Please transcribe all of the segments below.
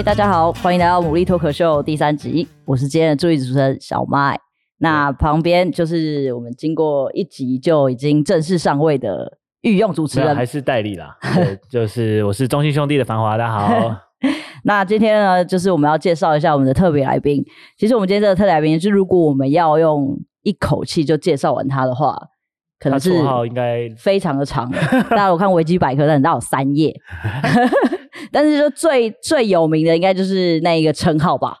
嗨，大家好，欢迎来到《牡蛎脱口秀》第三集，我是今天的助理主持人小麦。那旁边就是我们经过一集就已经正式上位的御用主持人，还是代理啦？对，就是我是中信兄弟的繁华，大家好。那今天呢，就是我们要介绍一下我们的特别来宾。其实我们今天这个特别来宾，就是如果我们要用一口气就介绍完他的话，可能是应该非常的长。大家我看维基百科，但到有三页。但是说最最有名的，应该就是那一个称号吧，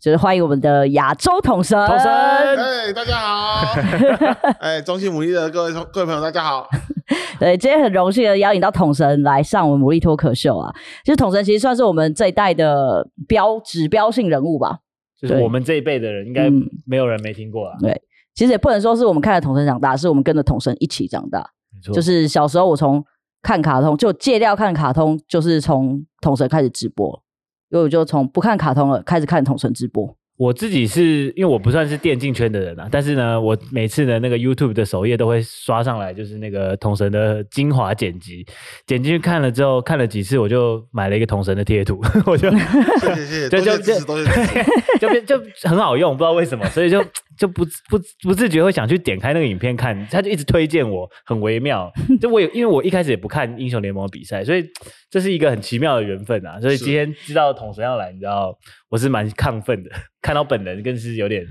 就是欢迎我们的亚洲统神。统神，哎，大家好。哎，中信牡蛎的各位各位朋友，大家好。对，今天很荣幸的邀请到统神来上我们牡蛎脱口秀啊。其实统神其实算是我们这一代的标指标性人物吧，就是我们这一辈的人应该没有人没听过啊。对，其实也不能说是我们看着统神长大，是我们跟着统神一起长大。没错，就是小时候我从看卡通就戒掉看卡通，就是从统神开始直播，因为我就从不看卡通了开始看统神直播。我自己是因为我不算是电竞圈的人啊，但是呢，我每次的那个 YouTube 的首页都会刷上来，就是那个统神的精华剪辑，剪进去看了之后，看了几次，我就买了一个统神的贴图，我就谢谢谢谢，就就 就就就很好用，不知道为什么，所以就就不不不自觉会想去点开那个影片看，他就一直推荐我，很微妙。就我有，因为我一开始也不看英雄联盟比赛，所以这是一个很奇妙的缘分啊。所以今天知道统神要来，你知道。我是蛮亢奋的，看到本人更是有点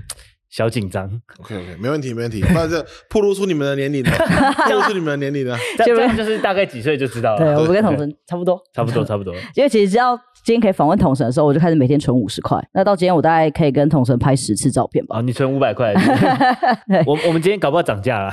小紧张。OK OK，没问题没问题，不然这暴露出你们的年龄了，暴露出你们的年龄了，这样就是大概几岁就知道了。对，我们跟统神差不多，差不多 差不多。因为其实只要今天可以访问统神的时候，我就开始每天存五十块。那到今天我大概可以跟统神拍十次照片吧。哦，你存五百块。我我们今天搞不好涨价了。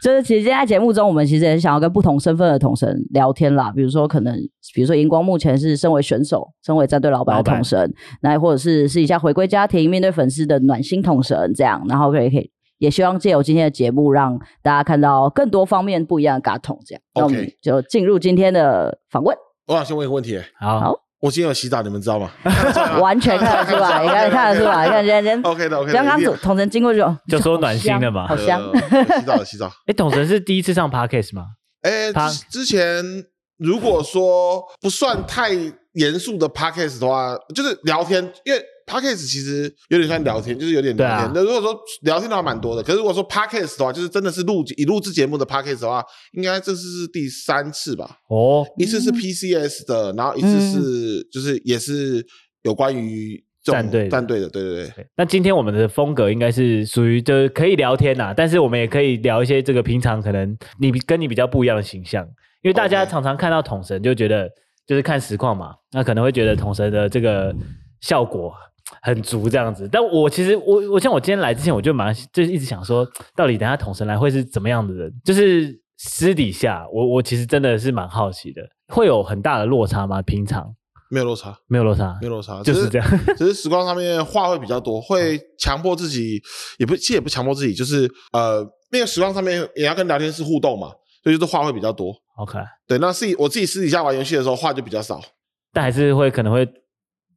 就是其实今天在节目中，我们其实也想要跟不同身份的统神聊天啦。比如说可能，比如说荧光目前是身为选手、身为战队老板的统神，那或者是试一下回归家庭、面对粉丝的暖心统神这样。然后可以可以，也希望借由今天的节目，让大家看到更多方面不一样的嘎统这样。那我们就进入今天的访问。我想先问一个问题，好，好，我今天有洗澡，你们知道吗？完 全看得出来，你 看看得出来，你看今天 OK 的 OK。刚刚统神经过就就说暖心的嘛，好香。洗澡洗澡。哎，统神是第一次上 Podcast 吗？哎，之前如果说不算太严肃的 Podcast 的话，就是聊天，因为。Podcast 其实有点像聊天，就是有点聊天。那、啊、如果说聊天的话蛮多的，可是如果说 Podcast 的话，就是真的是录以录制节目的 Podcast 的话，应该这次是第三次吧？哦，一次是 PCS 的，然后一次是就是也是有关于战队战队的，对对对，对。那今天我们的风格应该是属于就是可以聊天呐、啊，但是我们也可以聊一些这个平常可能你跟你比较不一样的形象，因为大家常常看到统神就觉得就是看实况嘛，那可能会觉得统神的这个效果。很足这样子，但我其实我我像我今天来之前，我就蛮就是一直想说，到底等下统神来会是怎么样的人？就是私底下，我我其实真的是蛮好奇的，会有很大的落差吗？平常没有落差，没有落差，没有落差，就是这样。只是实况上面话会比较多，会强迫自己，也不其实也不强迫自己，就是呃，那个实况上面也要跟聊天室互动嘛，所以就是话会比较多。OK，对，那是我自己私底下玩游戏的时候话就比较少，但还是会可能会。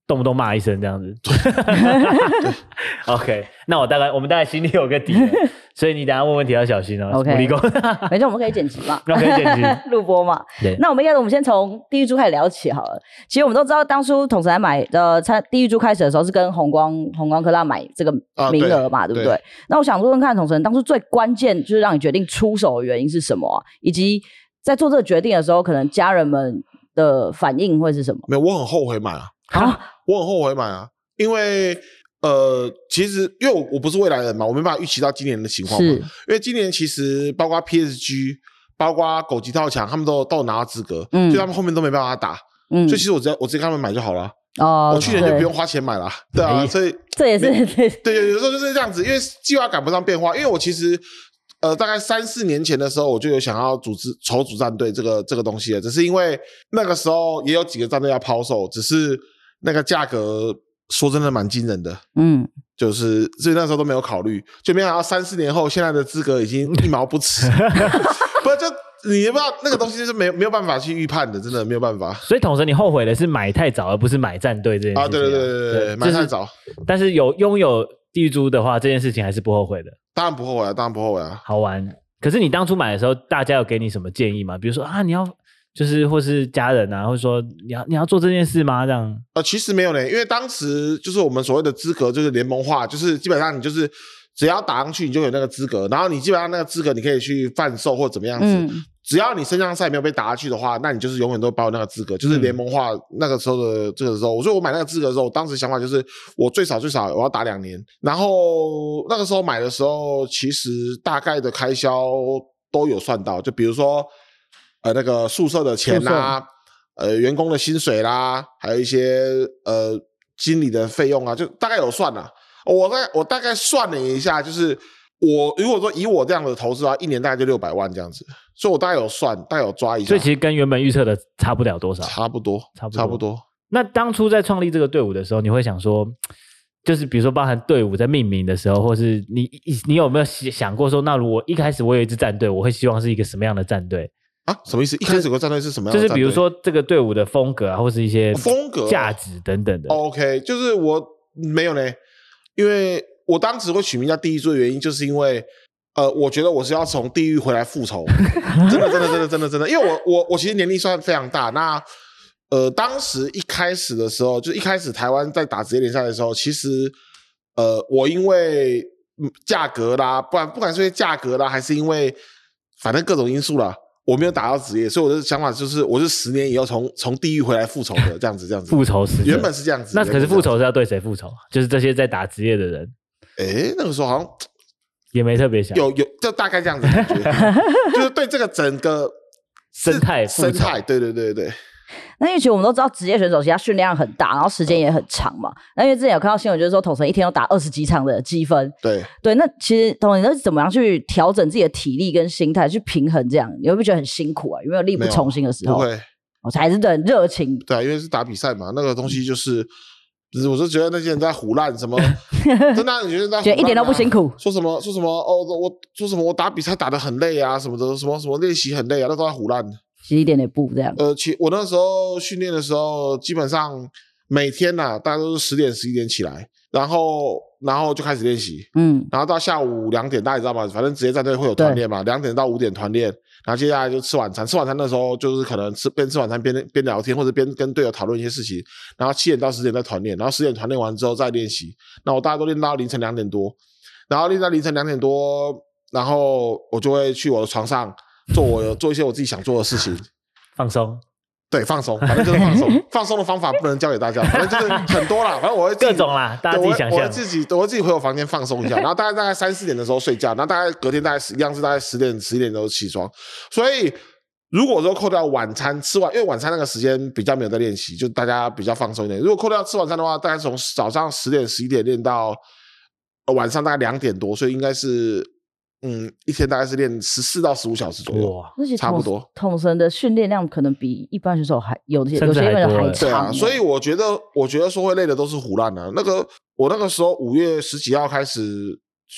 动不动骂一声这样子，OK，那我大概我们大概心里有个底，所以你等下问问题要小心哦。OK，没事，我们可以剪辑嘛，可以剪辑录播嘛。对，那我们应该我们先从地狱猪开始聊起好了。其实我们都知道，当初统神来买的，参地狱猪开始的时候是跟红光红光科大买这个名额嘛，啊、对，对不对，对？那我想问问看，统神当初最关键就是让你决定出手的原因是什么啊？以及在做这个决定的时候，可能家人们的反应会是什么？没有，我很后悔买啊。啊，我很后悔买啊，因为呃，其实因为我我不是未来人嘛，我没办法预期到今年的情况嘛。因为今年其实包括 PSG，包括狗急跳墙，他们都都有拿到资格，嗯，就他们后面都没办法打，嗯，所以其实我只要我直接跟他们买就好了。哦，我去年就不用花钱买了，对，啊，所以这也是对，对，有时候就是这样子，因为计划赶不上变化，因为我其实呃，大概三四年前的时候，我就有想要组织筹组战队这个这个东西了，只是因为那个时候也有几个战队要抛售，只是。那个价格说真的蛮惊人的，嗯，就是所以那时候都没有考虑，就没想到三四年后，现在的资格已经一毛不值，不就你也不知道那个东西是没有没有办法去预判的，真的没有办法。所以统神，你后悔的是买太早，而不是买战队这件事情啊？对对对对对，买太早。但是有拥有地租的话，这件事情还是不后悔的。当然不后悔啊，当然不后悔啊，好玩。可是你当初买的时候，大家有给你什么建议吗？比如说啊，你要。就是或是家人啊，或者说你要你要做这件事吗？这样？呃，其实没有呢，因为当时就是我们所谓的资格就是联盟化，就是基本上你就是只要打上去，你就有那个资格，然后你基本上那个资格你可以去贩售或怎么样子。嗯只要你升降赛没有被打下去的话，那你就是永远都保有那个资格，就是联盟化那个时候的这个时候。所以我买那个资格的时候，我当时想法就是我最少最少我要打两年。然后那个时候买的时候，其实大概的开销都有算到，就比如说呃那个宿舍的钱啦，呃员工的薪水啦，还有一些呃经理的费用啊，就大概有算了。我大概我大概算了一下，就是。我如果说以我这样的投资的话，一年大概就六百万这样子，所以我大概有算，大概有抓一下。所以其实跟原本预测的差不了多少。差不多，差不多，差不多。那当初在创立这个队伍的时候，你会想说，就是比如说包含队伍在命名的时候，或是你你有没有想过说，那如果一开始我有一支战队，我会希望是一个什么样的战队啊？什么意思？一开始有个战队是什么样的？就是比如说这个队伍的风格啊，或是一些风格、价值等等的。OK，就是我没有呢，因为我当时会取名叫地狱猪的原因，就是因为。呃，我觉得我是要从地狱回来复仇，真的，真的，真的，真的，真的，因为我我我其实年龄算非常大。那呃，当时一开始的时候，就一开始台湾在打职业联赛的时候，其实呃，我因为价格啦，不然不管是因为价格啦，还是因为反正各种因素啦，我没有打到职业，所以我的想法就是，我是十年以后从从地狱回来复仇的，这样子，这样子。复仇是原本是这样子，那可是复仇是要对谁复仇？就是这些在打职业的人。诶，那个时候好像。也没特别想，有有就大概这样子感觉，就是对这个整个生态生态，对对对对。那因为其实我们都知道职业选手其实他训练量很大，然后时间也很长嘛。那因为之前有看到新闻，就是说统神一天要打二十几场的积分。对对，那其实统神是怎么样去调整自己的体力跟心态去平衡这样？你会不会觉得很辛苦啊？有没有力不从心的时候？不会，我才是很热情。对啊，因为是打比赛嘛，那个东西就是。就是，我是觉得那些人在胡乱什么，真的，你觉得在觉得一点都不辛苦？说什么说什么哦，我说什么我打比赛打得很累啊什么的，什么什么练习很累啊，那都在唬烂。其实一点也不这样。呃，其我那时候训练的时候，基本上每天呐、啊，大家都是十点十一点起来，然后然后就开始练习，嗯，然后到下午两点，大家知道吗？反正职业战队会有团练嘛，两点到五点团练。然后接下来就吃晚餐，吃晚餐的时候就是可能吃边吃晚餐边边聊天，或者边跟队友讨论一些事情。然后七点到十点再团练，然后十点团练完之后再练习。那我大概都练到凌晨两点多，然后练到凌晨两点多，然后我就会去我的床上做我做一些我自己想做的事情，放松。对，放松，反正就是放松。放松的方法不能教给大家，反正就是很多啦。反正我会各种啦，大家自己想象。我会自己，我会自己回我房间放松一下，然后大概大概三四点的时候睡觉，然后大概隔天大概一样是大概十点十一点钟起床。所以如果说扣掉晚餐吃完，因为晚餐那个时间比较没有在练习，就大家比较放松一点。如果扣掉吃晚餐的话，大概从早上十点十一点练到晚上大概两点多，所以应该是。嗯，一天大概是练十四到十五小时左右，哇，差不多。统神的训练量可能比一般选手还有些有些人还长。对啊，所以我觉得，我觉得说会累的都是胡烂的。那个我那个时候五月十几号开始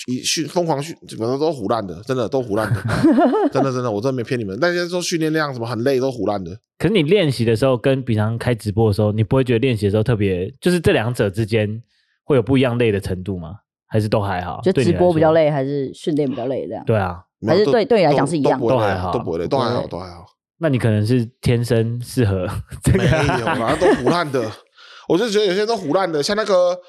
一训疯狂训，基本上都胡烂的，真的都胡烂的，真的真的，我真的没骗你们。那些说训练量什么很累，都胡烂的。可是你练习的时候跟平常开直播的时候，你不会觉得练习的时候特别，就是这两者之间会有不一样累的程度吗？还是都还好，就直播比较累，还是训练比较累这样？对啊，还是对对你来讲是一样的，都还好，都不会累，都还好，都还好。那你可能是天生适合这个，没有，反正都胡烂的。我就觉得有些人都胡烂的，像那个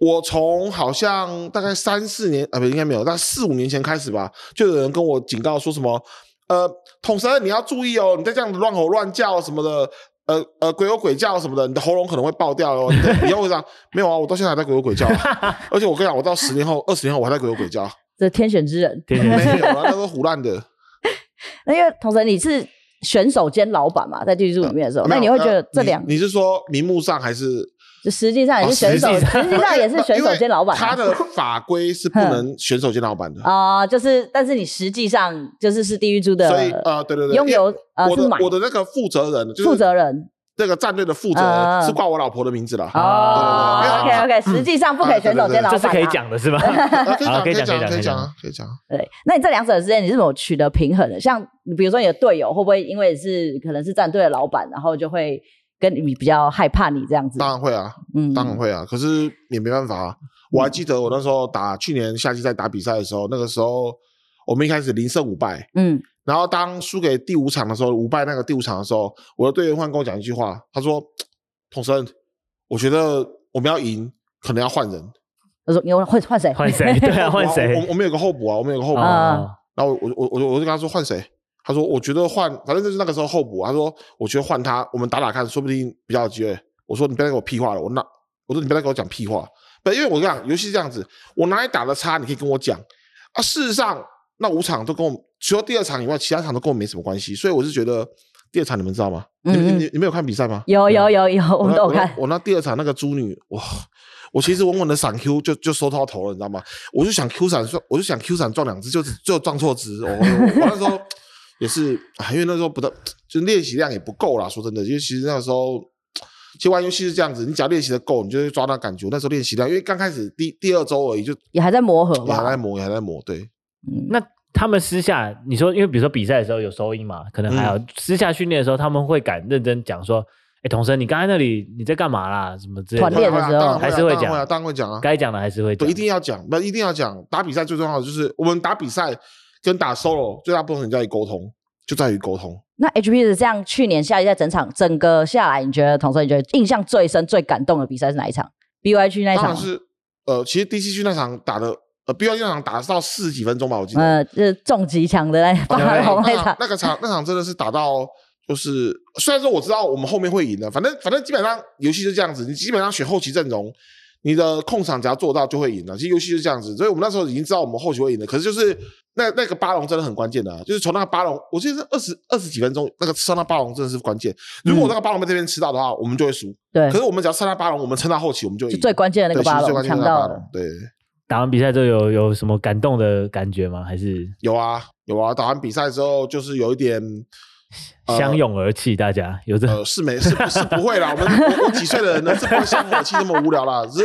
我从好像大概三四年啊，不应该没有，大概四五年前开始吧，就有人跟我警告说什么，呃，统神你要注意哦，你再这样子乱吼乱叫什么的。呃呃，鬼吼鬼叫什么的，你的喉咙可能会爆掉哦。你要 会这样？没有啊，我到现在还在鬼吼鬼叫。而且我跟你讲，我到十年后、二十年后，我还在鬼吼鬼叫。这天选之人，天选之人没有啊，那都胡乱的。那因为同神你是选手兼老板嘛，在地狱组里面的时候，那你会觉得这两？你是说名目上还是？就实际上也是选手，实际上也是 选手兼老板。他的法规是不能选手兼老板的啊，就是，但是你实际上就是是地狱猪的，所以呃，对对对，拥有我的我的那个负责人，负责人。这个战队的负责人是挂我老婆的名字了。哦，OK OK，实际上不可以选手兼老板，这是可以讲的是吧？可以讲，可以讲，可以讲，可以讲，可以讲。对，那你这两者之间你是怎么取得平衡的？像比如说你的队友会不会因为是可能是战队的老板，然后就会跟你比较害怕你这样子？当然会啊，嗯，当然会啊。可是也没办法啊。我还记得我那时候打去年夏季赛打比赛的时候，那个时候我们一开始零胜五败，嗯，然后当输给第五场的时候，五败那个第五场的时候，我的队员换跟我讲一句话，他说：“统生，我觉得我们要赢，可能要换人。”他说：“你要换换谁？换谁？对啊，换谁？我我们有个候补啊，我们有个候补。啊。然后我我我我就跟他说换谁？他说我觉得换，反正就是那个时候候补。他说我觉得换他，我们打打看，说不定比较有机会。我说你不要给我屁话了，我那我说你不要再给我讲屁话。不，因为我跟你讲，游戏是这样子，我哪里打的差，你可以跟我讲啊。事实上，那五场都跟我除了第二场以外，其他场都跟我没什么关系。所以我是觉得第二场你们知道吗？嗯、你你你们有看比赛吗？有有有有，我们都有看。我那第二场那个猪女哇！我其实稳稳的闪 Q 就就收到头了，你知道吗？我就想 Q 闪撞，我就想 Q 闪撞两只，就就撞错只。我我，我那时候也是，因为那时候不得，就练习量也不够啦。说真的，因为其实那个时候，其实玩游戏是这样子，你只要练习的够，你就会抓到感觉。那时候练习量，因为刚开始第第二周而已，就也还在磨合，也还在磨，也还在磨。对，嗯，那他们私下你说，因为比如说比赛的时候有收音嘛，可能还有、嗯、私下训练的时候，他们会敢认真讲说。哎，童生，你刚才那里你在干嘛啦？什么之类的？团练的时候还是会讲，当然会讲啊，该讲的还是会讲，一定要讲，不一定要讲。打比赛最重要的就是我们打比赛跟打 solo 最大不同在于沟通，就在于沟通。那 HP 是这样，去年夏季在整场整个下来，你觉得统神，你觉得印象最深、最感动的比赛是哪一场？BY 区那一场是呃，其实 DC 区那场打的呃，BY 那场打到四十几分钟吧，我记得。呃，就是重极强的那场，那个场那场真的是打到。就是虽然说我知道我们后面会赢的，反正反正基本上游戏是这样子，你基本上选后期阵容，你的控场只要做到就会赢了。其实游戏就是这样子，所以我们那时候已经知道我们后期会赢的。可是就是那那个巴龙真的很关键的，啊，就是从那个巴龙，我记得是二十二十几分钟，那个上那巴龙真的是关键。如果那个巴龙被这边吃到的话，我们就会输。对。可是我们只要上到巴龙，我们撑到后期，我们就赢。最关键的那个巴龙抢到了。对。打完比赛之后有有什么感动的感觉吗？还是有啊有啊！打完比赛之后就是有一点。相拥而泣，大家有这、呃、是没是是不会啦。我们几岁的人呢，是不会相拥而泣那么无聊啦。只是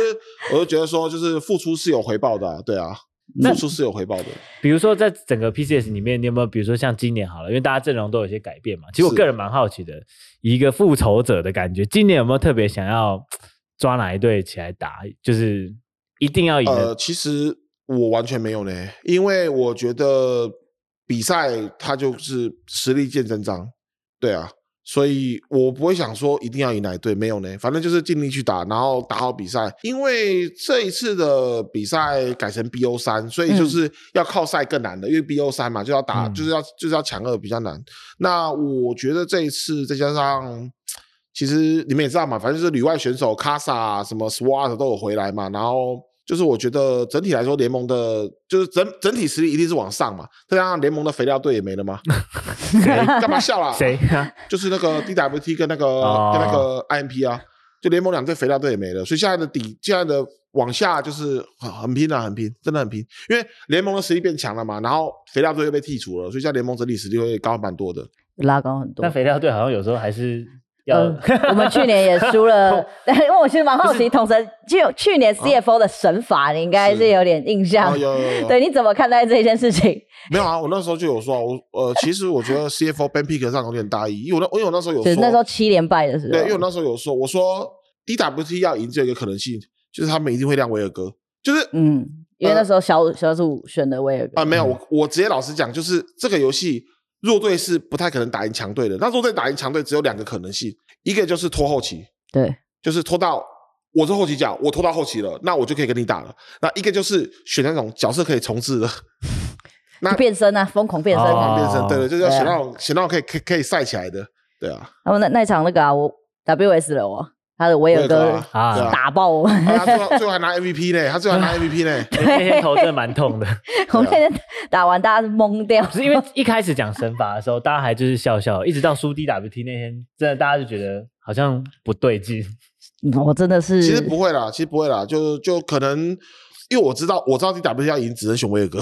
我就觉得说，就是付出是有回报的、啊，对啊，付出是有回报的。比如说，在整个 PCS 里面，你有没有比如说像今年好了，因为大家阵容都有些改变嘛。其实我个人蛮好奇的，一个复仇者的感觉，今年有没有特别想要抓哪一队起来打？就是一定要赢？呃，其实我完全没有呢，因为我觉得。比赛它就是实力见真章，对啊，所以我不会想说一定要赢哪一队，没有呢，反正就是尽力去打，然后打好比赛。因为这一次的比赛改成 BO 三，所以就是要靠赛更难的，嗯、因为 BO 三嘛就要打，嗯、就是要就是要抢二比较难。那我觉得这一次再加上，其实你们也知道嘛，反正就是旅外选手卡萨什么 SWAT 都有回来嘛，然后。就是我觉得整体来说，联盟的就是整整体实力一定是往上嘛。再加上联盟的肥料队也没了吗？干嘛笑啦？谁？就是那个 DWT 跟那个、哦、跟那个 IMP 啊，就联盟两队肥料队也没了，所以现在的底，现在的往下就是很很拼啊，很拼，真的很拼。因为联盟的实力变强了嘛，然后肥料队又被剔除了，所以现在联盟整体实力会高蛮多的，拉高很多。但肥料队好像有时候还是。嗯，我们去年也输了，因为我其实蛮好奇，统神就去年 CFO 的神法，你应该是有点印象。有有有。对，你怎么看待这件事情？没有啊，我那时候就有说，我呃，其实我觉得 CFO ban pick 上有点大意，因为我那因为我那时候有说，那时候七连败的时候，对，因为我那时候有说，我说 DWT 要赢，只有一个可能性，就是他们一定会亮威尔哥，就是嗯，因为那时候小小组选的威尔哥啊，没有，我我直接老实讲，就是这个游戏。弱队是不太可能打赢强队的。那弱队打赢强队只有两个可能性，一个就是拖后期，对，就是拖到我是后期角，我拖到后期了，那我就可以跟你打了。那一个就是选那种角色可以重置的，那变身啊，疯狂变身，疯狂变身，对对，就是要选那种选那种可以可以可以赛起来的，对啊。然后那那场那个啊，我 WS 了我。他的威尔哥啊，打爆我！他最后最后还拿 MVP 呢，他最后还拿 MVP 呢。那天头真的蛮痛的。我那天打完，大家是懵掉。是因为一开始讲神罚的时候，大家还就是笑笑，一直到输 DWT 那天，真的大家就觉得好像不对劲。我真的是，其实不会啦，其实不会啦，就就可能因为我知道，我知道 DWT 要赢，只能选威尔哥。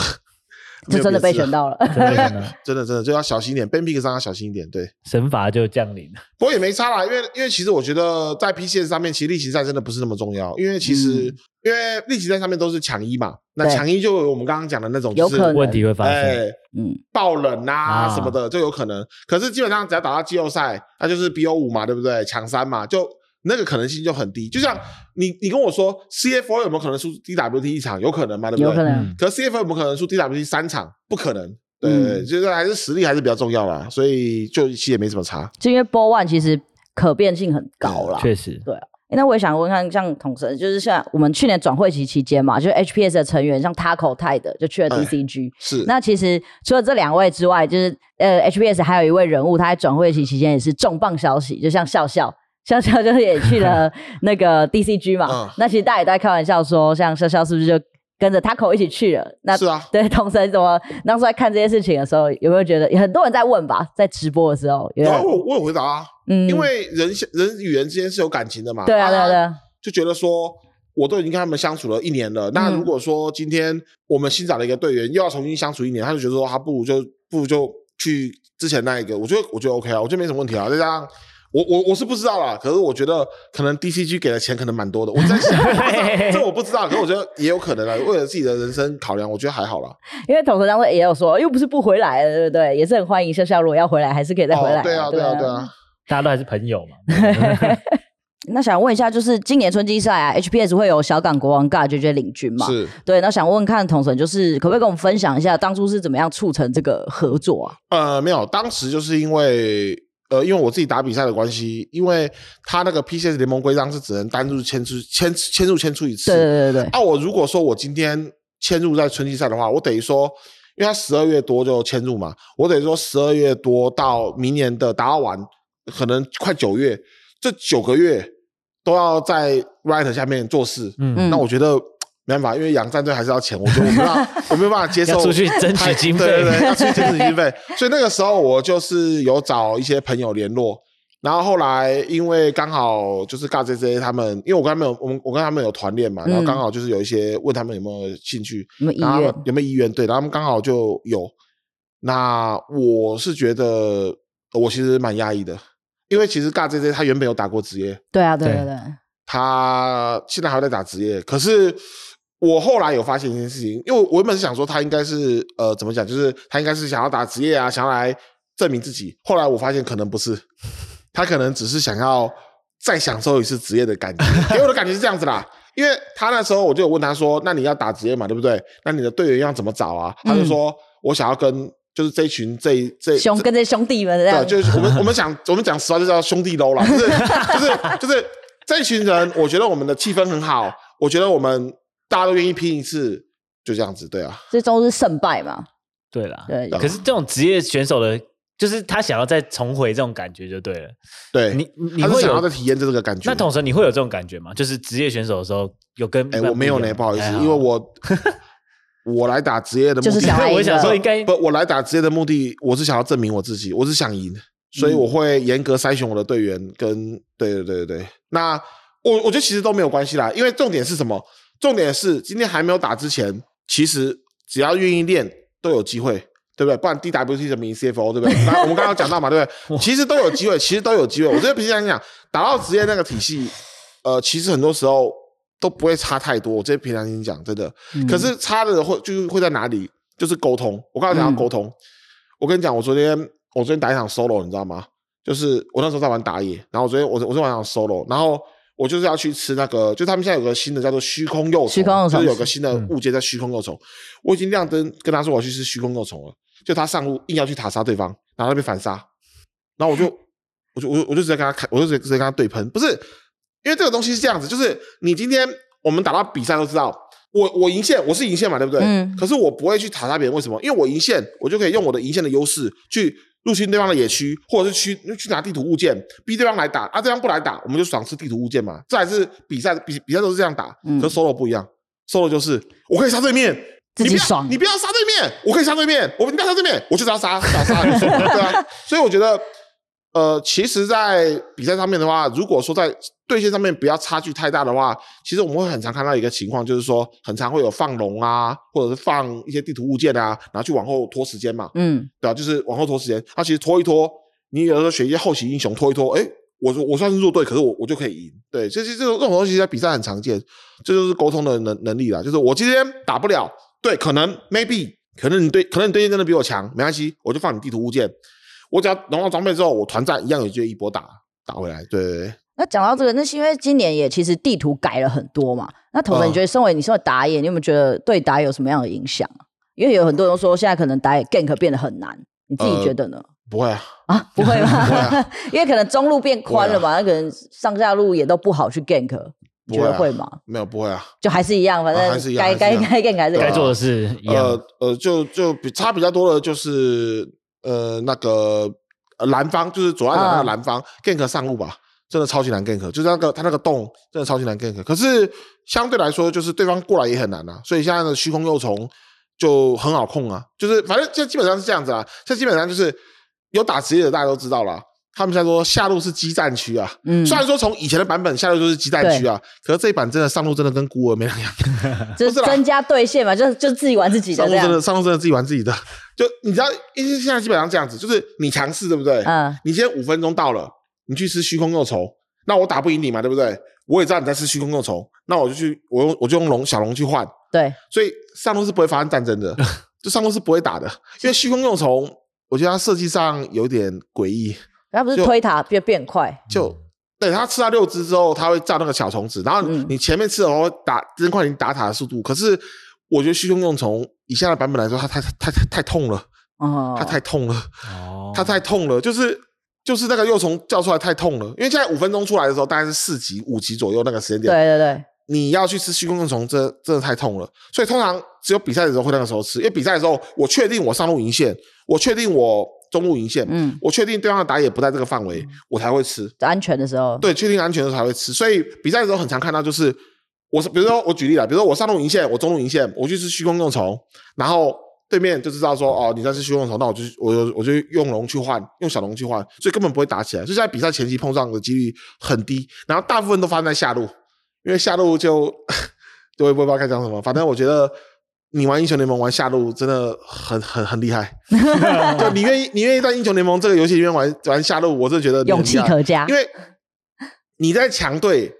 就真的被选到了，真 的真的。真的 就要小心一点，ban pick 上要小心一点，对，神罚就降临。了。不过也没差啦，因为因为其实我觉得在 PCS 上面，其实例行赛真的不是那么重要，因为其实、嗯、因为例行赛上面都是抢一嘛，那抢一就有我们刚刚讲的那种就是问题会发生，欸、嗯，爆冷啊什么的就有可能。可是基本上只要打到季后赛，那就是 BO 五嘛，对不对？抢三嘛，就。那个可能性就很低，就像你你跟我说，CFO 有没有可能输 DWT 一场？有可能吗？对不对？有可能。可是 CFO 有没有可能输 DWT 三场？不可能，对，嗯、就是还是实力还是比较重要啦，所以就其实也没什么差。就因为 BO1 其实可变性很高啦，确实，对啊。那我也想问看，像统神，就是像我们去年转会期期间嘛，就是 HPS 的成员，像 Taco 泰的就去了 DCG。是。那其实除了这两位之外，就是呃 HPS 还有一位人物，他在转会期期间也是重磅消息，就像笑笑，笑笑就是也去了 那个 DCG 嘛。嗯、那其实大家也在开玩笑说，像笑笑是不是就跟着 Taco 一起去了？那是啊。对，统神怎么当时在看这件事情的时候，有没有觉得有很多人在问吧？在直播的时候，有，有、啊、我我有回答啊。嗯。因为人人与人之间是有感情的嘛。对啊，对啊，对啊。就觉得说，我都已经跟他们相处了一年了。那如果说今天我们新找了一个队员，又要重新相处一年，他就觉得说，他不如就不如就去之前那一个。我觉得我觉得 OK 啊，我觉得没什么问题啊。再加上我我我是不知道啦，可是我觉得可能 DCG 给的钱可能蛮多的。我在想，这我不知道，可是我觉得也有可能啊。为了自己的人生考量，我觉得还好啦。因为统神当时也有说，又不是不回来了，对不对？也是很欢迎笑笑，如果要回来，还是可以再回来。哦、对啊，对啊，对啊，大家都还是朋友嘛。那想问一下，就是今年春季赛啊，HPS 会有小港国王尬绝绝领军嘛？是对。那想问问看，统神就是可不可以跟我们分享一下，当初是怎么样促成这个合作啊？呃，没有，当时就是因为呃，因为我自己打比赛的关系，因为他那个 PCS 联盟规章是只能单入签出签签入签出一次。对对对啊、我如果说我今天签入在春季赛的话，我等于说，因为他十二月多就签入嘛，我等于说十二月多到明年的打完，可能快九月，这九个月。都要在 Riot 下面做事，嗯，那我觉得没办法，因为养战队还是要钱，我觉得我没办法，我没有办法接受出去争取经费，对对对，要出去争取经费，所以那个时候我就是有找一些朋友联络，然后后来因为刚好就是 GAJJ 他们，因为我跟他们有我们我跟他们有团练嘛，然后刚好就是有一些问他们有没有兴趣，有没有有没有意愿，对，然后他们刚好就有，那我是觉得我其实蛮压抑的。因为其实 GAJJ 他原本有打过职业，对啊，对对对，他现在还在打职业。可是我后来有发现一件事情，因为我原本是想说他应该是呃怎么讲，就是他应该是想要打职业啊，想要来证明自己。后来我发现可能不是，他可能只是想要再享受一次职业的感觉。给我的感觉是这样子啦，因为他那时候我就有问他说：“那你要打职业嘛，对不对？那你的队员要怎么找啊？”他就说：“我想要跟。”就是这一群这这兄跟这兄弟们对，就是我们我们讲我们讲实话就叫兄弟喽啦，就是就是就是这一群人，我觉得我们的气氛很好，我觉得我们大家都愿意拼一次，就这样子，对啊，这都是胜败嘛，对啦，对。可是这种职业选手的，就是他想要再重回这种感觉就对了，对你你会想要再体验这个感觉。那统神你会有这种感觉吗？就是职业选手的时候有跟哎我没有呢，不好意思，因为我。我来打职业的目的，就是想 我想说应该不，我来打职业的目的，我是想要证明我自己，我是想赢，所以我会严格筛选我的队员。跟对对对对对，那我我觉得其实都没有关系啦，因为重点是什么？重点是今天还没有打之前，其实只要愿意练都有机会，对不对？不然 DWT 怎么赢 CFO，对不对？那我们刚刚讲到嘛，对不对？其实都有机会，其实都有机会。我觉得平常讲打到职业那个体系，呃，其实很多时候。都不会差太多，我这平常心讲，真的。嗯、可是差的会就是会在哪里？就是沟通。我刚才讲到沟通，嗯、我跟你讲，我昨天我昨天打一场 solo，你知道吗？就是我那时候在玩打野，然后我昨天我我昨天晚上 solo，然后我就是要去吃那个，就他们现在有个新的叫做虚空幼虫，就是有个新的物件叫虚空幼虫。嗯、我已经亮灯跟他说我要去吃虚空幼虫了，就他上路硬要去塔杀对方，然后他被反杀，然后我就我就我就我就直接跟他开，我就直接直接跟他对喷，不是。因为这个东西是这样子，就是你今天我们打到比赛都知道，我我赢线，我是赢线嘛，对不对？嗯。可是我不会去塔杀别人，为什么？因为我赢线，我就可以用我的赢线的优势去入侵对方的野区，或者是去去拿地图物件，逼对方来打。啊，对方不来打，我们就爽吃地图物件嘛。这还是比赛比比赛都是这样打。嗯。可 solo 不一样，solo 就是我可以杀对面，你不要。你不要杀对面，我可以杀对面，我你不要杀对面，我就是要杀杀杀，对啊。所以我觉得。呃，其实，在比赛上面的话，如果说在对线上面不要差距太大的话，其实我们会很常看到一个情况，就是说，很常会有放龙啊，或者是放一些地图物件啊，然后去往后拖时间嘛。嗯，对啊，就是往后拖时间。那、啊、其实拖一拖，你有时候选一些后期英雄拖一拖，哎，我说我算是弱队，可是我我就可以赢。对，其实这种这种东西在比赛很常见，这就是沟通的能能力啦。就是我今天打不了，对，可能 maybe 可能你对可能你对线真的比我强，没关系，我就放你地图物件。我只要融到装备之后，我团战一样也就一波打打回来。对对对。那讲到这个，那是因为今年也其实地图改了很多嘛。那统神，你觉得身为你身为打野，你有没有觉得对打野有什么样的影响？因为有很多人都说现在可能打野 gank 变得很难，你自己觉得呢？呃、不会啊，啊，不会吗？不会啊、因为可能中路变宽了嘛，那、啊、可能上下路也都不好去 gank，你觉得会吗？没有，不会啊，就还是一样，反正该该该 gank 还是该做的事一样。呃呃，就就比差比较多的就是呃那个蓝方，就是左岸的那个蓝方、嗯、gank 上路吧。真的超级难 gank，就是那个他那个洞真的超级难 gank。可是相对来说，就是对方过来也很难啊。所以现在的虚空幼虫就很好控啊。就是反正就基本上是这样子啊。这基本上就是有打职业的大家都知道了。他们现在说下路是激战区啊。嗯。虽然说从以前的版本下路就是激战区啊，可是这一版真的上路真的跟孤儿没两样。就是增加对线嘛，就是就自己玩自己的。上路真的上路真的自己玩自己的。就你知道，因为现在基本上这样子，就是你强势对不对？嗯。你今天五分钟到了。你去吃虚空幼虫，那我打不赢你嘛，对不对？我也知道你在吃虚空幼虫，那我就去，我用我就用龙小龙去换。对，所以上路是不会发生战争的，就上路是不会打的，因为虚空幼虫，我觉得它设计上有点诡异。它不是推塔变变快，就对它吃到六只之后，它会造那个小虫子，然后你前面吃的话打增快你打塔的速度。可是我觉得虚空幼虫以下的版本来说，它太太太太痛了，哦，它太痛了，哦，它太痛了，就是。就是那个幼虫叫出来太痛了，因为现在五分钟出来的时候大概是四级、五级左右那个时间点。对对对，你要去吃虚空幼虫，这真的太痛了。所以通常只有比赛的时候会那个时候吃，因为比赛的时候我确定我上路赢线，我确定我中路赢线，嗯，我确定对方的打野不在这个范围，嗯，我才会吃。安全的时候，对，确定安全的时候才会吃。所以比赛的时候很常看到就是，我是比如说我举例了，比如说我上路赢线，我中路赢线，我去吃虚空幼虫，然后。对面就知道说哦，你在吃虚空幼虫，那我就我就我就用龙去换，用小龙去换，所以根本不会打起来。所以在比赛前期碰撞的几率很低，然后大部分都发生在下路，因为下路就 我也不知道该讲什么。反正我觉得你玩英雄联盟玩下路真的很很很厉害，就你愿意你愿意在英雄联盟这个游戏里面玩玩下路，我真的觉得勇气可嘉，因为你在强队。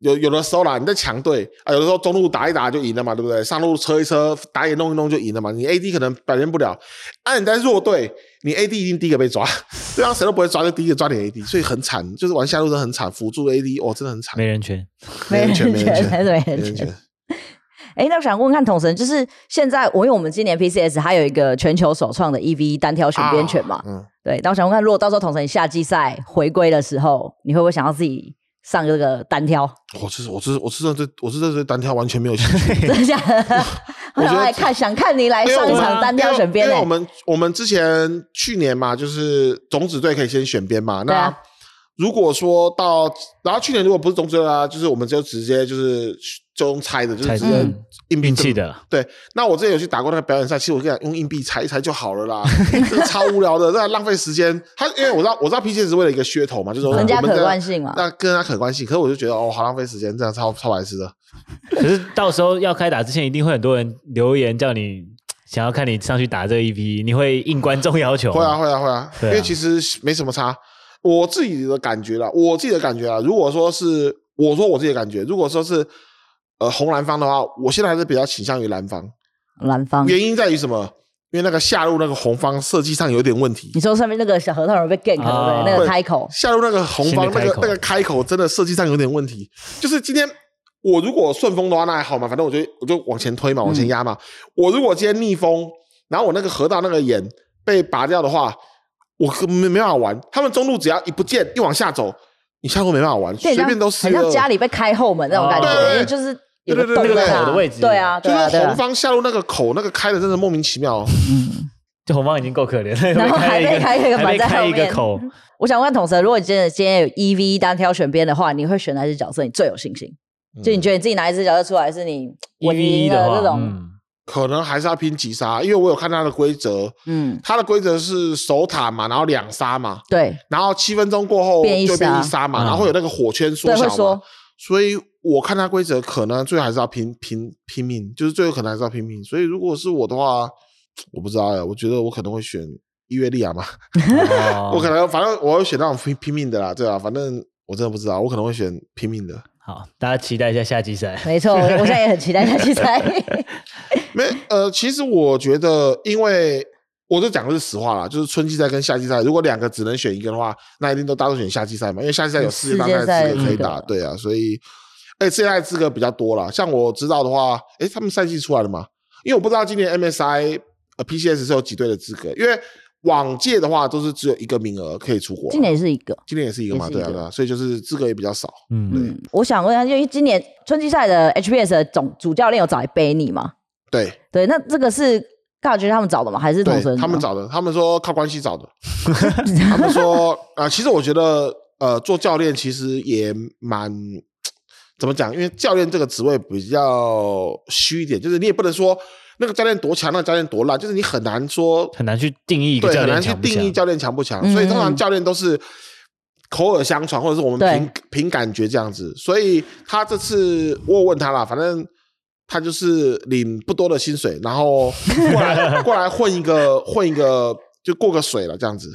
有有的时候啦，你在强队啊，有的时候中路打一打就赢了嘛，对不对？上路车一车，打野弄一弄就赢了嘛。你 AD 可能表现不了，啊，你在弱队，你 AD 一定第一个被抓，对方谁都不会抓，就第一个抓你 AD，所以很惨，就是玩下路真的很惨，辅助 AD 哦，真的很惨，没人权，没人权，没人权，没人权。哎，那我想问问看统神，就是现在我因为我们今年 PCS 还有一个全球首创的 EVE 单挑选边权嘛，啊、嗯，对，那我想问看，如果到时候统神夏季赛回归的时候，你会不会想要自己？上这个单挑，我是我是我是对我是对单挑完全没有兴趣。真的假的？我想来看，想看你来上一场单挑选边。因为我们我们之前去年嘛，就是种子队可以先选边嘛。那如果说到，然后去年如果不是种子队啊，就是我们就直接就是。就用猜的，就是硬币气的。对，那我之前有去打过那个表演赛，其实我跟你讲，用硬币猜一猜就好了啦，这个超无聊的，这浪费时间。他因为我知道，我知道 PCS 是为了一个噱头嘛，就是说人家可观性嘛，那跟人家可观性。可是我就觉得哦，好浪费时间，这样超超白痴的。可是到时候要开打之前，一定会很多人留言叫你想要看你上去打这一批，你会应观众要求？会啊，会啊，会啊，因为其实没什么差。我自己的感觉啦，我自己的感觉啊，如果说是我说我自己的感觉，如果说是。呃，红蓝方的话，我现在还是比较倾向于蓝方。蓝方原因在于什么？因为那个下路那个红方设计上有点问题。你说上面那个小核桃有被 gank 对不对？那个开口下路那个红方那个那个开口真的设计上有点问题。就是今天我如果顺风的话，那还好嘛，反正我就我就往前推嘛，往前压嘛。嗯、我如果今天逆风，然后我那个河道那个眼被拔掉的话，我没没办法玩。他们中路只要一不见一往下走，你下路没办法玩，随便都是。很像家里被开后门那种感觉，哦、就是。对对对，那个口的位置，对啊，就是红方下路那个口，那个开的真的莫名其妙。嗯，就红方已经够可怜了，然后还被开一个，还在开一个口。我想问统神，如果你今天今天有 E V 一单挑选边的话，你会选哪只角色？你最有信心？就你觉得你自己哪一只角色出来是你 EVE 的这种？可能还是要拼击杀，因为我有看它的规则。嗯，它的规则是守塔嘛，然后两杀嘛。对。然后七分钟过后就变一杀嘛，然后会有那个火圈缩小嘛。所以。我看他规则，可能最后还是要拼拼拼命，就是最后可能还是要拼命。所以如果是我的话，我不知道哎，我觉得我可能会选伊月利亚嘛，我可能反正我会选那种拼拼命的啦，对啊，反正我真的不知道，我可能会选拼命的。好，大家期待一下夏季赛。没错，我现在也很期待夏季赛。没呃，其实我觉得，因为我就讲的是实话啦，就是春季赛跟夏季赛，如果两个只能选一个的话，那一定都大多选夏季赛嘛，因为夏季赛有世界大赛资格可以打，对啊，所以。哎，现在资格比较多了。像我知道的话，哎，他们赛季出来了吗？因为我不知道今年 MSI 呃 PCS 是有几队的资格，因为往届的话都是只有一个名额可以出国，今年也是一个，今年也是一个嘛，个对啊对啊，所以就是资格也比较少。嗯嗯，我想问一下，因为今年春季赛的 HPS 的总主教练有找来背你吗？对对，那这个是大局他们找的吗？还是同神他们找的？他们说靠关系找的。他们说啊、呃，其实我觉得呃，做教练其实也蛮怎么讲？因为教练这个职位比较虚一点，就是你也不能说那个教练多强，那个教练多烂，就是你很难说很难去定义一个教练强不强，很难去定义教练强不强。嗯、所以通常教练都是口耳相传，或者是我们凭凭感觉这样子。所以他这次我问他啦，反正。他就是领不多的薪水，然后过来 过来混一个混一个，就过个水了这样子。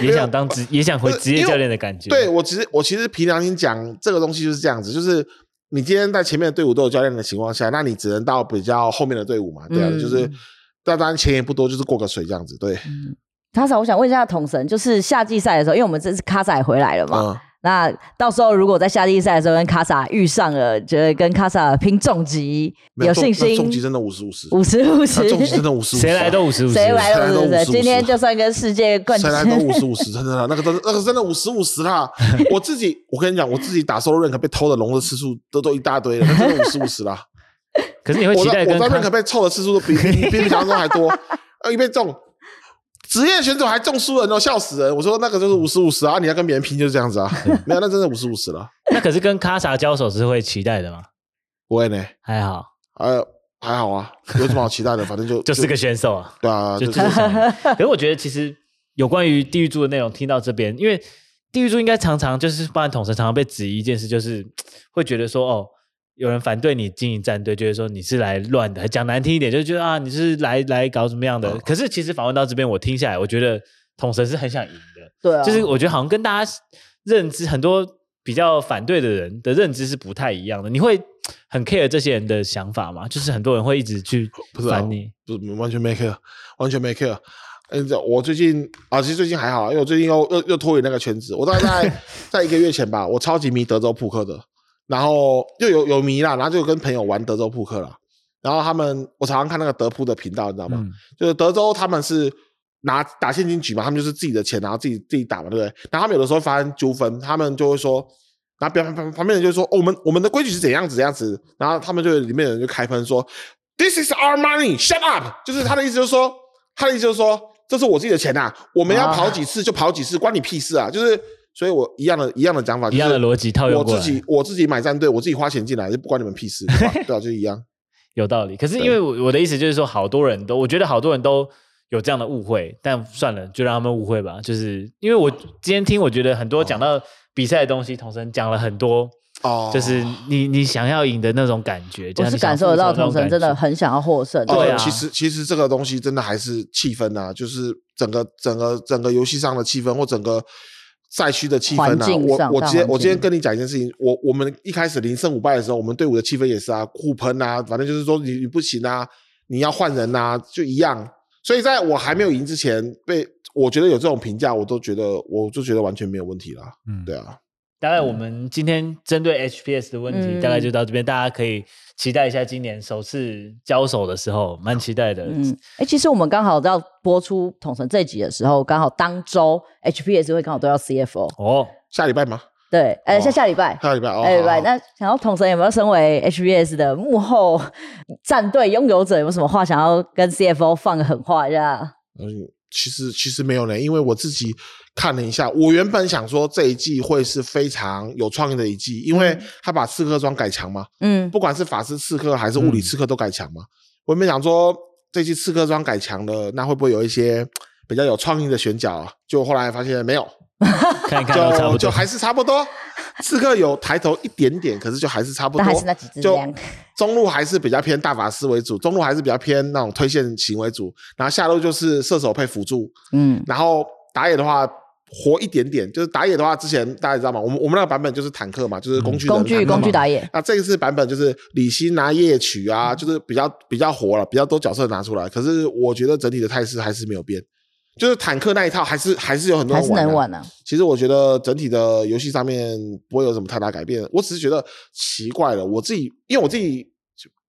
也想当职，也想回职业教练的感觉。对，我其实我其实凭良心讲，这个东西就是这样子，就是你今天在前面的队伍都有教练的情况下，那你只能到比较后面的队伍嘛，对啊，嗯、就是但当然钱也不多，就是过个水这样子。对。嗯，卡萨，我想问一下统神，就是夏季赛的时候，因为我们这次卡萨也回来了嘛。嗯那到时候如果在夏季赛的时候跟卡萨遇上了，觉得跟卡萨拼重击有信心？重击真的五十五十，五十五十，重击真的五十五十，谁来都五十五十，谁来都五十五十。今天就算跟世界冠军，谁来都五十五十，真的，那个真的，那个真的五十五十啦。我自己，我跟你讲，我自己打 Solo Rank 被偷的龙的次数都都一大堆了，那真的五十五十啦。可是你会期待我在 Rank 被抽的次数都比比比想象中还多，呃，一被中。职业选手还中输人哦，笑死人！我说那个就是五十五十啊，你要跟别人拼就是这样子啊，没有，那真的五十五十了。那可是跟卡萨交手是会期待的吗？不会呢，还好，呃，还好啊，有什么好期待的？反正就 就是个选手啊，对啊，就是。可是我觉得其实有关于地狱柱的内容听到这边，因为地狱柱应该常常就是包含统神常常被质疑一件事，就是会觉得说哦。有人反对你经营战队，就是说你是来乱的，讲难听一点，就觉得啊，你是来来搞什么样的？哦、可是其实访问到这边，我听下来，我觉得统神是很想赢的。对啊，就是我觉得好像跟大家认知很多比较反对的人的认知是不太一样的。你会很 care 这些人的想法吗？就是很多人会一直去烦你，不是、啊、完全没 care，完全没 care。嗯，我最近啊，其实最近还好，因为我最近又又又脱离那个圈子。我大概在 在一个月前吧，我超级迷德州扑克的。然后又有有迷啦，然后就跟朋友玩德州扑克了。然后他们，我常常看那个德扑的频道，你知道吗？嗯、就是德州他们是拿打现金局嘛，他们就是自己的钱，然后自己自己打嘛，对不对？然后他们有的时候发生纠纷，他们就会说，然后旁旁旁边人就说，哦，我们我们的规矩是怎样子怎样子。然后他们就里面的人就开喷说，This is our money，shut up。就是他的意思就是说，他的意思就是说，这是我自己的钱呐，我们要跑几次就跑几次，关你屁事啊！就是。所以我一样的一样的讲法，一样的逻辑套用过。我自己我自己买战队，我自己花钱进来，就不关你们屁事，对吧？对啊，就一样，有道理。可是因为我我的意思就是说，好多人都，我觉得好多人都有这样的误会，但算了，就让他们误会吧。就是因为我今天听，我觉得很多讲到比赛的东西，童生讲了很多哦，就是你你想要赢的那种感觉，我是感受得到童生真的很想要获胜。对啊，其实其实这个东西真的还是气氛啊，就是整个整个整个游戏上的气氛或整个。赛区的气氛啊，我我今天我今天跟你讲一件事情，我我们一开始零胜五败的时候，我们队伍的气氛也是啊，互喷啊，反正就是说你你不行啊，你要换人啊，就一样。所以在我还没有赢之前，被我觉得有这种评价，我都觉得我就觉得完全没有问题啦。嗯，对啊。大概我们今天针对 HPS 的问题，嗯、大概就到这边，大家可以期待一下今年首次交手的时候，蛮期待的。嗯，哎、欸，其实我们刚好要播出统神这集的时候，刚好当周 HPS 会刚好都要 CFO 哦，下礼拜吗？对，哎、欸，下下礼拜，下礼拜，哦，下礼拜。那想要统神有没有身为 HPS 的幕后战队拥有者，有没有什么话想要跟 CFO 放个狠话一下？嗯，其实其实没有呢，因为我自己。看了一下，我原本想说这一季会是非常有创意的一季，因为他把刺客装改强嘛，嗯，不管是法师刺客还是物理刺客都改强嘛。嗯、我原本想说这一季刺客装改强了，那会不会有一些比较有创意的选角？啊就后来发现没有，看一看就就还是差不多。刺客有抬头一点点，可是就还是差不多，还是那几只。就中路还是比较偏大法师为主，中路还是比较偏那种推线型为主，然后下路就是射手配辅助，嗯，然后打野的话。活一点点，就是打野的话，之前大家知道吗？我们我们那个版本就是坦克嘛，就是工具工具工具打野。那这一次版本就是李信拿夜曲啊，就是比较比较活了，比较多角色拿出来。可是我觉得整体的态势还是没有变，就是坦克那一套还是还是有很多人玩，还是能玩啊。其实我觉得整体的游戏上面不会有什么太大改变。我只是觉得奇怪了，我自己因为我自己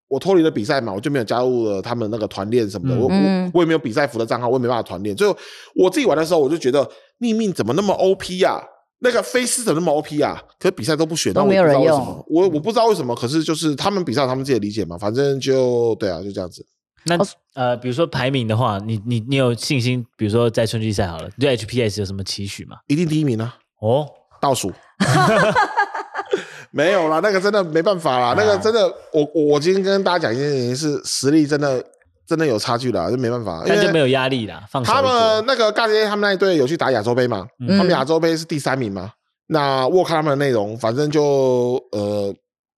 我脱离了比赛嘛，我就没有加入了他们那个团练什么的，嗯、我我我也没有比赛服的账号，我也没办法团练。最后我自己玩的时候，我就觉得逆命怎么那么 OP 呀、啊？那个飞狮怎么那么 OP 啊？可是比赛都不选，都没有人用。我我不知道为什么，可是就是他们比赛他们自己的理解嘛，反正就对啊，就这样子。那呃，比如说排名的话，你你你有信心？比如说在春季赛好了，对 HPS 有什么期许吗？一定第一名啊！哦，倒数。没有啦，那个真的没办法啦，啊、那个真的，我我我今天跟大家讲一件事情，是实力真的真的有差距啦，就没办法，那就没有压力啦。放他们那个尬街他们那一队有去打亚洲杯嘛？嗯、他们亚洲杯是第三名嘛？那我看他们的内容，反正就呃，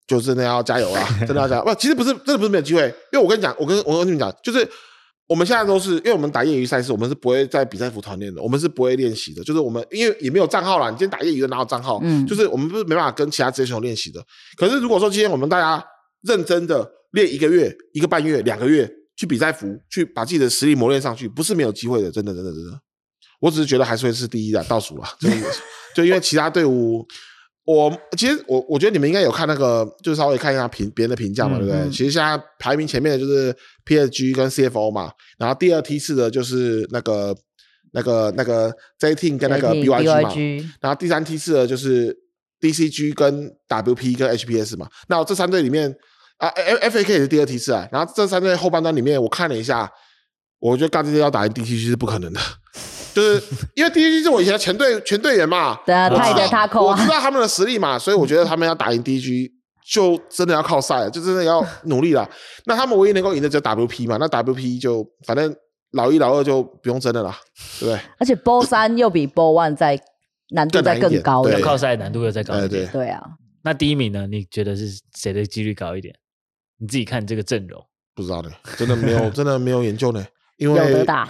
就真的要加油啦，真的要加油。不，其实不是，真的不是没有机会，因为我跟你讲，我跟我跟你们讲，就是。我们现在都是，因为我们打业余赛事，我们是不会在比赛服团练的，我们是不会练习的。就是我们因为也没有账号啦，你今天打业余的哪有账号？嗯，就是我们不是没办法跟其他职业选手练习的。可是如果说今天我们大家认真的练一个月、一个半月、两个月去比赛服，去把自己的实力磨练上去，不是没有机会的。真的，真的，真的。我只是觉得还是会是第一的倒数了，就 就因为其他队伍。我其实我我觉得你们应该有看那个，就是稍微看一下评别人的评价嘛，对不对？嗯、其实现在排名前面的就是 PSG 跟 CFO 嘛，然后第二梯次的就是那个那个那个 J-Team 跟那个 BYG 嘛，BYG 然后第三梯次的就是 DCG 跟 WP 跟 HPS 嘛。那这三队里面啊，F FAK 也是第二梯次啊。然后这三队后半段里面，我看了一下，我觉得干这些要打赢 DCG 是不可能的。就是因为 DCG 是我以前的前队全队员嘛，对啊，他也在他扣啊，我知道他们的实力嘛，所以我觉得他们要打赢 DCG 就真的要靠赛了，就真的要努力了。那他们唯一能够赢的只有 WP 嘛，那 WP 就反正老一老二就不用争了啦，对不对？而且 BO 三又比 BO one 在难度在更高，要靠赛难度又再高一点，对，对啊。那第一名呢？你觉得是谁的几率高一点？你自己看这个阵容，不知道呢，真的没有，真的没有研究呢，因为 有得打。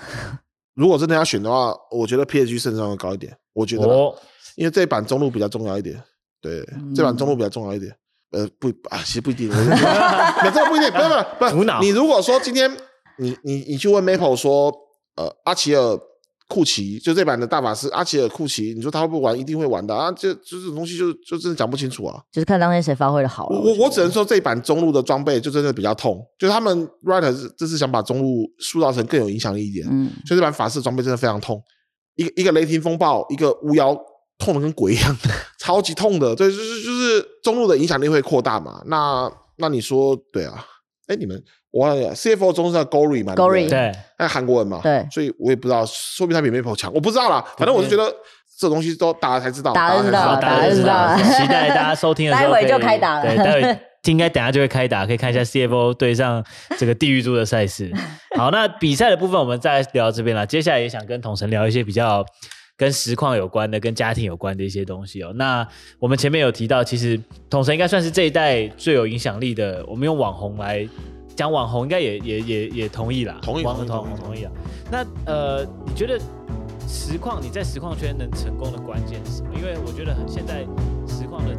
如果真的要选的话，我觉得 PSG 胜算会高一点。我觉得，哦、因为这版中路比较重要一点。对，嗯、这版中路比较重要一点。呃，不啊，其实不一定。没这个不一定，不不不，不你如果说今天你你你去问 Maple 说，呃，阿奇尔。库奇就这版的大法师阿奇尔库奇，你说他会不会玩？一定会玩的啊！这就这种东西就就真的讲不清楚啊。就是看当天谁发挥的好。我我只能说这版中路的装备就真的比较痛，就是他们 Riot 这次想把中路塑造成更有影响力一点。嗯，所以这版法师装备真的非常痛，一个一个雷霆风暴，一个巫妖，痛的跟鬼一样，超级痛的。对，就是就是中路的影响力会扩大嘛。那那你说对啊？哎，你们。我 CFO 中是叫 Gory 嘛？Gory 对，那韩国人嘛？对，所以我也不知道，说不定他比 Maple 强，我不知道啦。反正我是觉得这东西都打了才知道，打了知道，打了知道。期待大家收听的时候，待会就开打了。对，待会应该等下就会开打，可以看一下 CFO 对上这个地狱猪的赛事。好，那比赛的部分我们再聊到这边了。接下来也想跟统神聊一些比较跟实况有关的、跟家庭有关的一些东西哦。那我们前面有提到，其实统神应该算是这一代最有影响力的。我们用网红来。讲网红应该也也也也同意啦，同意同意同同意啊。那呃，你觉得实况你在实况圈能成功的关键是什么？因为我觉得很现在实况的